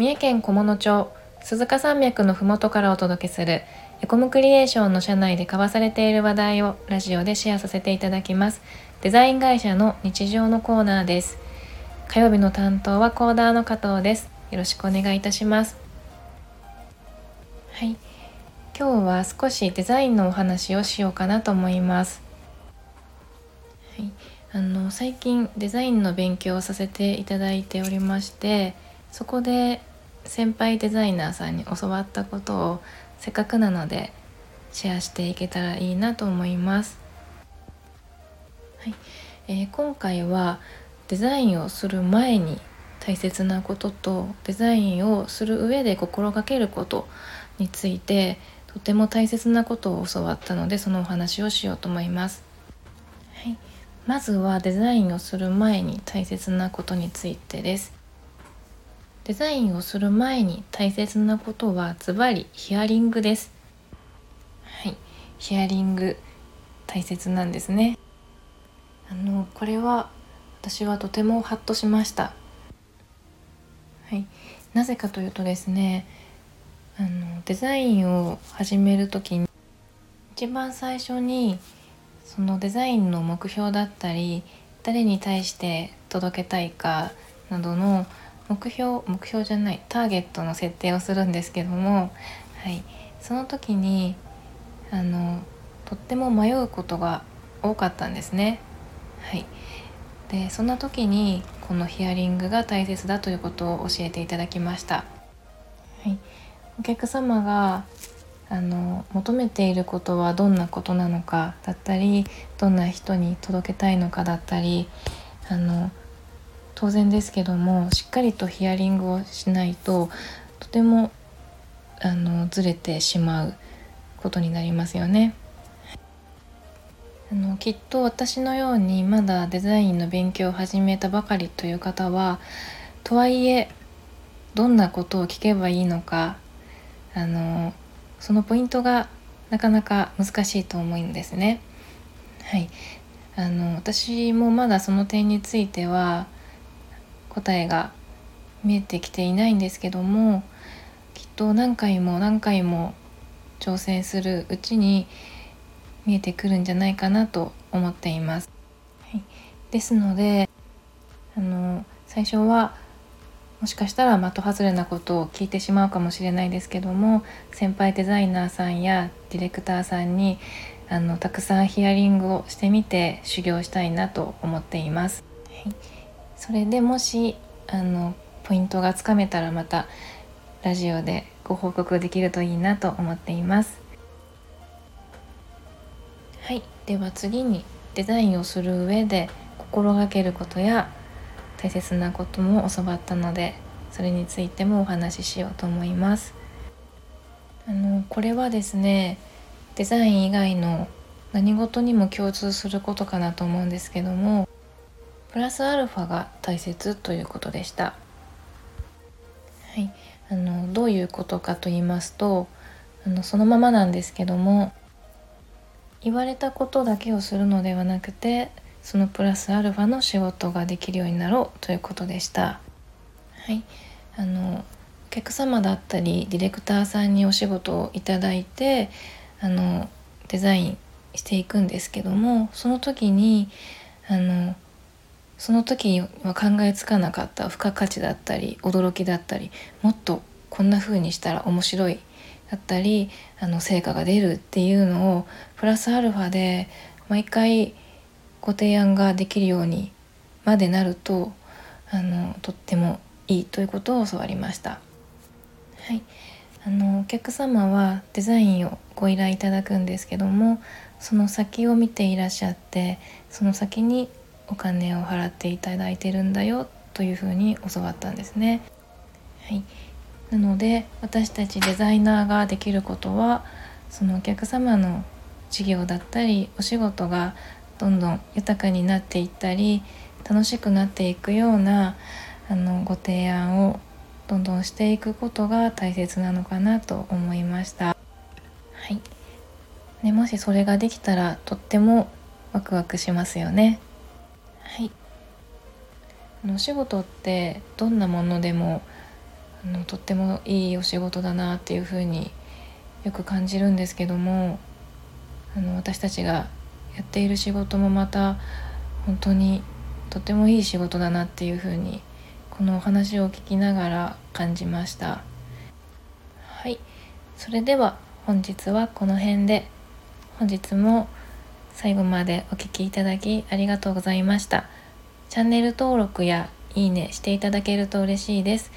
三重県菰野町鈴鹿山脈のふもとからお届けするエコムクリエーションの社内で交わされている話題をラジオでシェアさせていただきます。デザイン会社の日常のコーナーです。火曜日の担当はコーダーの加藤です。よろしくお願いいたします。はい。今日は少しデザインのお話をしようかなと思います。はい。あの最近デザインの勉強をさせていただいておりましてそこで先輩デザイナーさんに教わったことをせっかくなのでシェアしていけたらいいなと思います。はいえー、今回はデザインをする前に大切なこととデザインをする上で心がけることについてとても大切なことを教わったのでそのお話をしようと思います。はい、まずはデザインをする前に大切なことについてです。デザインをする前に大切なことはズバリヒアリングです。はい。ヒアリング大切なんですね。あのこれは私はとてもハッとしました。はい。なぜかというとですねあのデザインを始める時に一番最初にそのデザインの目標だったり誰に対して届けたいかなどの目標目標じゃないターゲットの設定をするんですけども、はい、その時にあのとっても迷うことが多かったんですね。はい、でそんな時にこのヒアリングが大切だということを教えていただきました。はい、お客様があの求めていることはどんなことなのかだったりどんな人に届けたいのかだったりあの当然ですけどもしっかりとヒアリングをしないととてもあのずれてしまうことになりますよね。あのきっと私のようにまだデザインの勉強を始めたばかりという方はとはいえどんなことを聞けばいいのかあのそのポイントがなかなか難しいと思うんですね。はい、あの私もまだその点については答えが見えてきていないんですけどもきっと何回も何回も挑戦するうちに見えてくるんじゃないかなと思っています。はい、ですのであの最初はもしかしたら的外れなことを聞いてしまうかもしれないですけども先輩デザイナーさんやディレクターさんにあのたくさんヒアリングをしてみて修行したいなと思っています。はいそれでもしあのポイントがつかめたらまたラジオでご報告できるといいなと思っています。はい。では次にデザインをする上で心がけることや大切なことも教わったのでそれについてもお話ししようと思います。あのこれはですねデザイン以外の何事にも共通することかなと思うんですけどもプラスアルファが大切ということでした。はい、あのどういうことかと言いますとあのそのままなんですけども言われたことだけをするのではなくてそのプラスアルファの仕事ができるようになろうということでした。はい、あのお客様だったりディレクターさんにお仕事をいただいてあのデザインしていくんですけどもその時にあのその時には考えつかなかった付加価値だったり驚きだったりもっとこんな風にしたら面白いだったりあの成果が出るっていうのをプラスアルファで毎回ご提案ができるようにまでなるとあのとってもいいということを教わりました。はい、あのお客様はデザインをご依頼いただくんですけどもその先を見ていらっしゃってその先にお金を払っていただいてるんだよというふうに教わったんですね。はい、なので私たちデザイナーができることはそのお客様の事業だったりお仕事がどんどん豊かになっていったり楽しくなっていくようなあのご提案をどんどんしていくことが大切なのかなと思いました。はい、ね、もしそれができたらとってもワクワクしますよね。はい。あのお仕事ってどんなものでもあのとってもいいお仕事だなっていうふうによく感じるんですけどもあの私たちがやっている仕事もまた本当にとてもいい仕事だなっていうふうにこのお話を聞きながら感じました。はい。それでは本日はこの辺で。本日も最後までお聴きいただきありがとうございました。チャンネル登録やいいねしていただけると嬉しいです。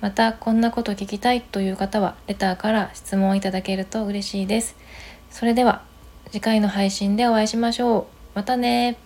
また、こんなこと聞きたいという方は、レターから質問いただけると嬉しいです。それでは、次回の配信でお会いしましょう。またね